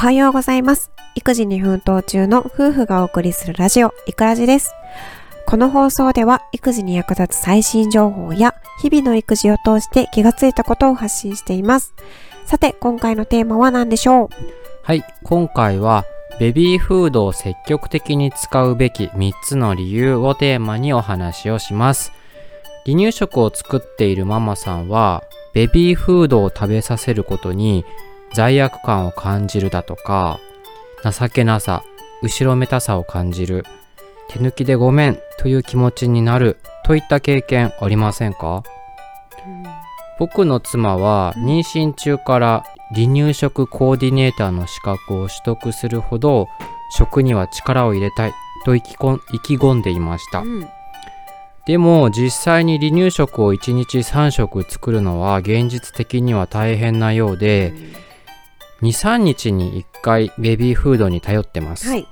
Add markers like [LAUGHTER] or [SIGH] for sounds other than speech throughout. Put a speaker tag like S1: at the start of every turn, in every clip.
S1: はようございます。育児に奮闘中の夫婦がお送りするラジオ、いくらじです。この放送では育児に役立つ最新情報や日々の育児を通して気がついたことを発信しています。さて、今回のテーマは何でしょう？
S2: はい、今回はベビーフードを積極的に使うべき3つの理由をテーマにお話をします。離乳食を作っているママさんはベビーフードを食べさせることに罪悪感を感じるだとか情けなさ、後ろめたさを感じる手抜きでごめんという気持ちになるといった経験ありませんか？僕の妻は妊娠中から離乳食コーディネーターの資格を取得するほど食には力を入れたいと意気込んでいました。
S1: うん。
S2: でも実際に離乳食を1日3食作るのは現実的には大変なようで23日に1回ベビーフードに頼ってます、
S1: はい。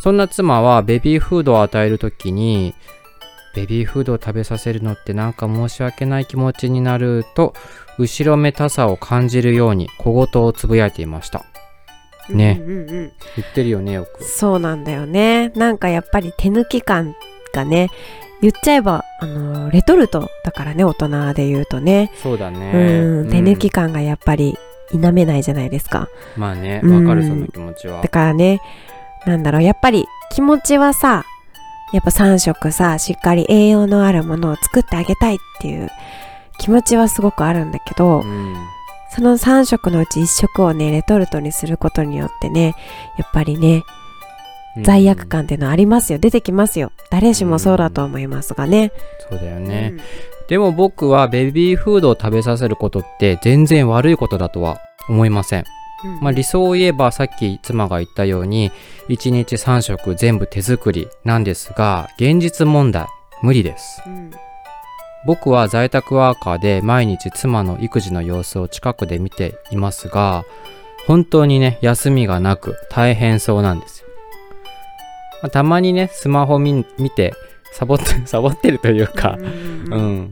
S2: そんな妻はベビーフードを与えるときにベビーフードを食べさせるのってなんか申し訳ない気持ちになると後ろめたさを感じるように小言をつぶやいていました。ね。
S1: うんうんうん。
S2: 言ってるよねよく。
S1: そうなんだよね。なんかやっぱり手抜き感がね、言っちゃえば、あの、レトルトだからね、大人で言うとね。
S2: そうだね。
S1: うん、手抜き
S2: うん
S1: 感がやっぱり否めないじゃないですか。
S2: まあね
S1: うん
S2: わかるその気持ちは
S1: だからね、なんだろう、やっぱり気持ちはさ、やっぱ3食さ、しっかり栄養のあるものを作ってあげたいっていう気持ちはすごくあるんだけど、
S2: うん
S1: その3食のうち1食をね、レトルトにすることによってね、やっぱりね、罪悪感っていうのはありますよ。出てきますよ。誰しもそうだと思いますがね。
S2: そうだよね、でも僕はベビーフードを食べさせることって全然悪いことだとは思いません。
S1: うん。
S2: まあ、理想を言えばさっき妻が言ったように1日3食全部手作りなんですが現実問題無理です。
S1: うん。
S2: 僕は在宅ワーカーで毎日妻の育児の様子を近くで見ていますが本当にね休みがなく大変そうなんですよ、まあたまにねスマホ見見てサボってサボってるというか
S1: うん
S2: うん、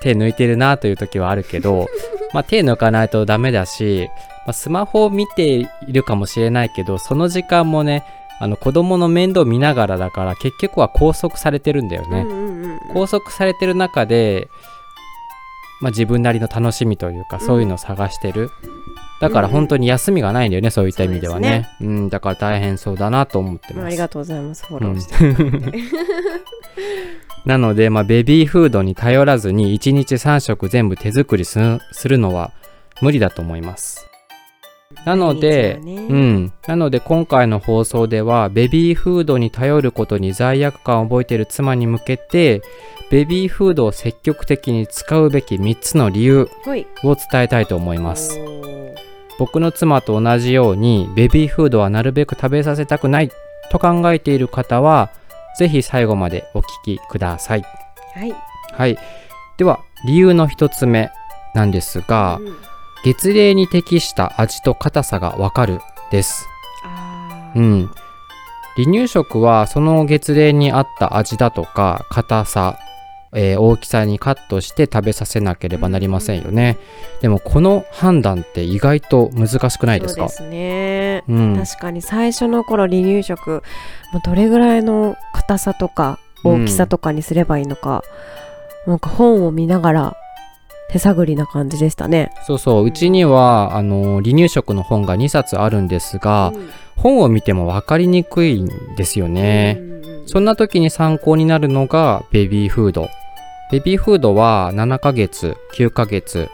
S2: 手抜いてるなという時はあるけど、[LAUGHS] まあ、手抜かないとダメだし、まあ、スマホを見ているかもしれないけどその時間もねあの子供の面倒見ながらだから結局は拘束されてるんだよね、
S1: うんうんうん
S2: 拘束されてる中で、まあ、自分なりの楽しみというかそういうのを探してる、だから本当に休みがないんだよねそういった意味ではねうん、だから大変そうだなと思ってます
S1: ありがとうございます。フォローして。[LAUGHS]
S2: なので、まあ、ベビーフードに頼らずに1日3食全部手作りするするのは無理だと思います。なので、
S1: ね
S2: うん。なので今回の放送ではベビーフードに頼ることに罪悪感を覚えている妻に向けてベビーフードを積極的に使うべき3つの理由。を伝えたいと思います。僕の妻と同じようにベビーフードはなるべく食べさせたくないと考えている方はぜひ最後までお聞きください。
S1: はい。
S2: はい。では、理由の一つ目なんですが、
S1: うん
S2: 月齢に適した味と硬さがわかるです。うん。離乳食はその月齢に合った味だとか硬さ、えー大きさにカットして食べさせなければなりませんよね。でもこの判断って意外と難しくないですか？
S1: そうですね。
S2: うん。
S1: 確かに最初の頃離乳食もうどれぐらいの硬さとか大きさとかにすればいいのか、なんか本を見ながら手探りな感じでしたね。
S2: そうそう。うちには、あの、離乳食の本が2冊あるんですが、
S1: うん
S2: 本を見ても分かりにくいんですよね。
S1: うんうんうん
S2: そんな時に参考になるのがベビーフード。ベビーフードは7ヶ月、9ヶ月、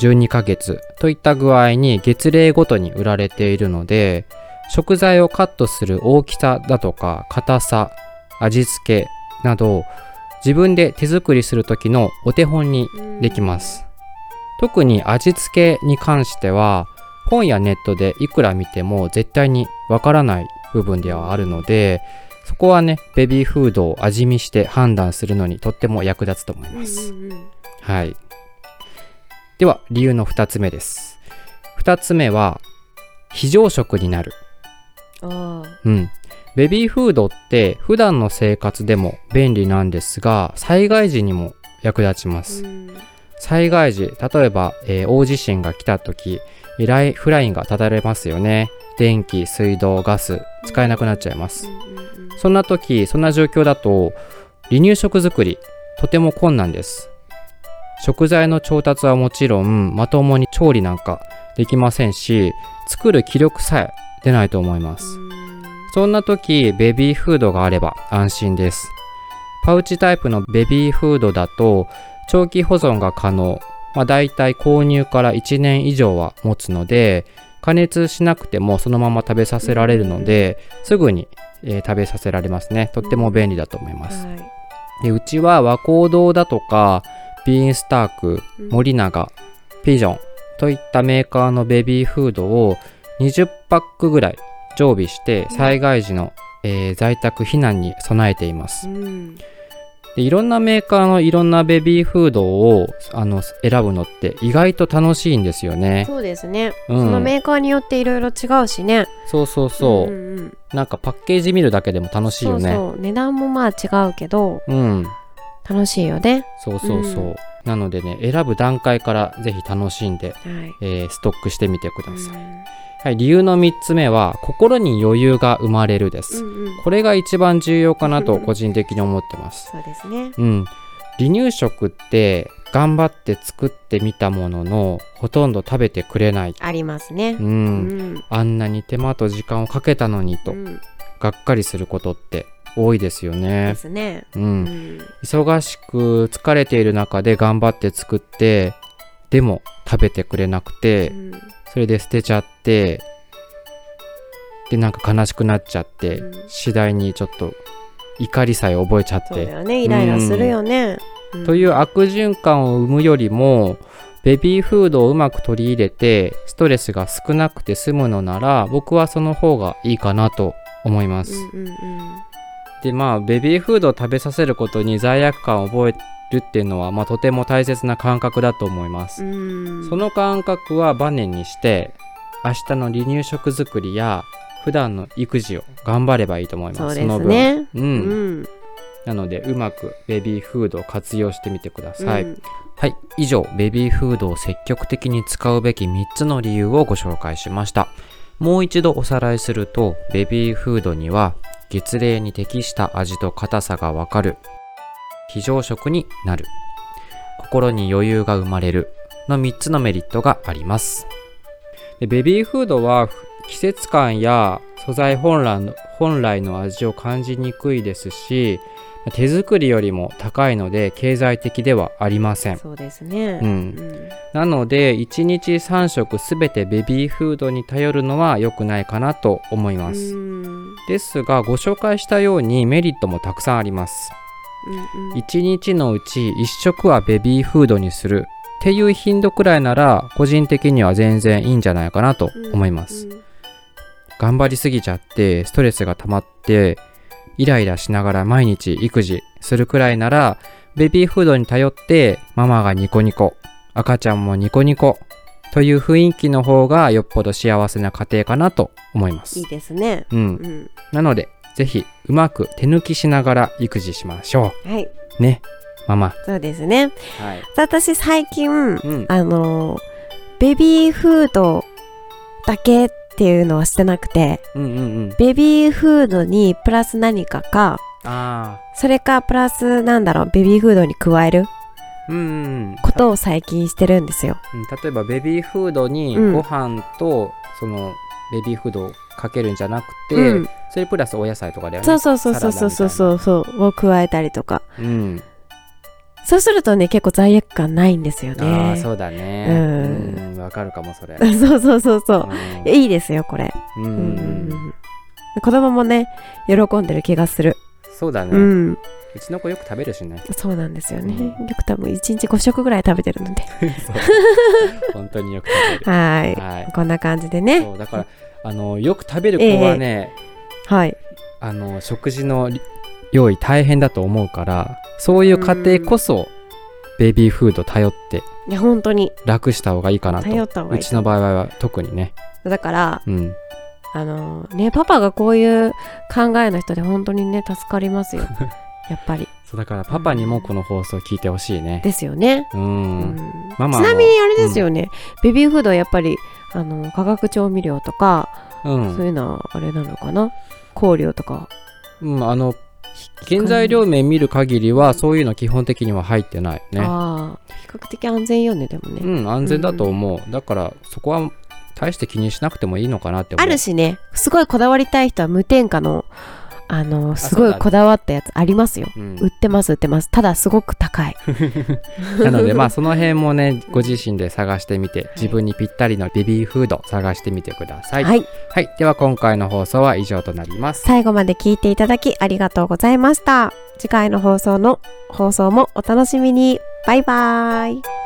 S2: 12ヶ月といった具合に月齢ごとに売られているので、食材をカットする大きさだとか硬さ、味付けなど、自分で手作りする時のお手本にできます。特に味付けに関しては本やネットでいくら見ても絶対にわからない部分ではあるのでそこはねベビーフードを味見して判断するのにとっても役立つと思います。
S1: うんうんうん
S2: はい。では理由の2つ目です。2つ目は非常食になる。
S1: あ
S2: うん。ベビーフードって普段の生活でも便利なんですが災害時にも役立ちます。
S1: ーうん
S2: 災害時例えば、えー大地震が来た時ライフラインが断たれますよね電気水道ガス使えなくなっちゃいますそんな時そんな状況だと離乳食作りとても困難です。食材の調達はもちろんまともに調理なんかできませんし作る気力さえ出ないと思います。そんな時ベビーフードがあれば安心です。パウチタイプのベビーフードだと長期保存が可能。まあ、大体購入から1年以上は持つので加熱しなくてもそのまま食べさせられるので、すぐに、えー食べさせられますね。とっても便利だと思います、
S1: はい。
S2: でうちは和光堂だとかビーンスターク
S1: うん。
S2: 森永ピジョンといったメーカーのベビーフードを20パックぐらい常備して災害時の、えー在宅避難に備えています
S1: うん
S2: でいろんなメーカーのいろんなベビーフードをあの選ぶのって意外と楽しいんですよね。
S1: そうですね、
S2: うん。
S1: そのメーカーによっていろいろ違うしね。
S2: そうそうそう、
S1: んんん。
S2: なんかパッケージ見るだけでも楽しいよね。
S1: そうそう。値段もまあ違うけど
S2: うん、
S1: 楽しいよね。
S2: そうそうそう。
S1: うん。
S2: なのでね、選ぶ段階からぜひ楽しんで、
S1: はい。
S2: えーストックしてみてください。
S1: うん
S2: はい、理由の3つ目は、心に余裕が生まれるです。
S1: うんうん
S2: これが一番重要かなと個人的に思ってます。
S1: そうですね
S2: うん。離乳食って頑張って作ってみたものの、ほとんど食べてくれない。
S1: ありますね
S2: う。
S1: うんん
S2: あんなに手間と時間をかけたのにと、
S1: うん
S2: がっかりすることって多いですよ
S1: で
S2: ね。
S1: すね
S2: う。
S1: うんん
S2: 忙しく疲れている中で頑張って作って、でも食べてくれなくて、
S1: うん。
S2: それで捨てちゃって、で、なんか悲しくなっちゃって、
S1: うん。
S2: 次第にちょっと怒りさえ覚えちゃって、
S1: そうだよね。イライラするよね。
S2: という悪循環を生むよりも、ベビーフードをうまく取り入れて、ストレスが少なくて済むのなら、僕はその方がいいかなと思います。
S1: うんうんうん
S2: でまあベビーフードを食べさせることに罪悪感を覚えるっていうのは、まあ、とても大切な感覚だと思います、
S1: うん。
S2: その感覚はバネにして明日の離乳食作りや普段の育児を頑張ればいいと思います。
S1: そ
S2: の分。
S1: ね
S2: うん、
S1: うん。
S2: なのでうまくベビーフードを活用してみてください、
S1: うん。
S2: はい。以上ベビーフードを積極的に使うべき3つの理由をご紹介しましたもう一度おさらいするとベビーフードには月齢に適した味と硬さがわかる。非常食になる。心に余裕が生まれる。の3つのメリットがあります。でベビーフードは季節感や素材本来の本来の味を感じにくいですし手作りよりも高いので経済的ではありません。
S1: そうですね。
S2: うん。
S1: うん。
S2: なので1日3食すべてベビーフードに頼るのは良くないかなと思います、
S1: うん。
S2: ですがご紹介したようにメリットもたくさんあります。
S1: うんうん。
S2: 1日のうち1食はベビーフードにするっていう頻度くらいなら個人的には全然いいんじゃないかなと思います、
S1: うん。
S2: 頑張りすぎちゃってストレスが溜まってイライラしながら毎日育児するくらいならベビーフードに頼ってママがニコニコ赤ちゃんもニコニコという雰囲気の方がよっぽど幸せな家庭かなと思います。
S1: いいですね。
S2: うん。
S1: うん。
S2: なのでぜひうまく手抜きしながら育児しましょ
S1: はい、
S2: うねママ。
S1: そうですね、
S2: はい、
S1: 私最近、
S2: うん、
S1: あのベビーフードだけっていうのはしてなくて、
S2: うんうんうん、
S1: ベビーフードにプラス何かかそれかプラスなんだろうベビーフードに加えることを最近してるんですよ、
S2: うん、例えばベビーフードにご飯と、そのベビーフードをかけるんじゃなくて、
S1: うん、
S2: それプラスお野菜とかだよね。
S1: そうそうそうそうそうそうそうを加えたりとか、
S2: うん、
S1: そうするとね、結構罪悪感ないんですよ
S2: ああ
S1: ね。
S2: そうだね
S1: うん
S2: うんわかるかもそれ [LAUGHS]
S1: そうそうそうそう。
S2: う
S1: いいですよ、これ。
S2: んうん
S1: 子供もね、喜んでる気がする。
S2: そうだね、
S1: う。
S2: うんちの子よく食べるしね
S1: そうなんですよね。
S2: うん
S1: よく多分1日5食ぐらい食べてるので。[LAUGHS] [LAUGHS]
S2: 本当によく食べる
S1: はい。
S2: はい
S1: こんな感じでね。
S2: そうだからあのよく食べる子はね、
S1: はい。
S2: あの食事の用意大変だと思うからそういう家庭こそベビーフード頼って
S1: いや、本当に。
S2: 楽した方がいいかなと。
S1: 頼った方がいい。
S2: うちの場合は特にね。
S1: だから、
S2: うん。
S1: あのね、パパがこういう考えの人で本当にね、助かりますよ。[LAUGHS] やっぱり。
S2: そうだからパパにもこの放送聞いてほしいね。
S1: ですよね。
S2: う
S1: うん。ん
S2: ママ
S1: ちなみにあれですよね、ベビーフードはやっぱりあの化学調味料とか、
S2: うん。
S1: そういうのはあれなのかな？香料とか。
S2: うん、あの原材料名見る限りはそういうの基本的には入ってないよね。
S1: ああ比較的安全よねでもね、
S2: うん安全だと思う、だからそこは大して気にしなくてもいいのかなって思う。
S1: あるしねすごいこだわりたい人は無添加のあのすごいこだわったやつありますよ。
S2: うん
S1: 売ってます売ってます。ただすごく高い。[LAUGHS]
S2: なのでまあその辺もねご自身で探してみて自分にぴったりのベビーフード探してみてください、
S1: はい。
S2: はい、では今回の放送は以上となります。
S1: 最後まで聞いていただきありがとうございました。次回の放送の放送もお楽しみに。バイバイ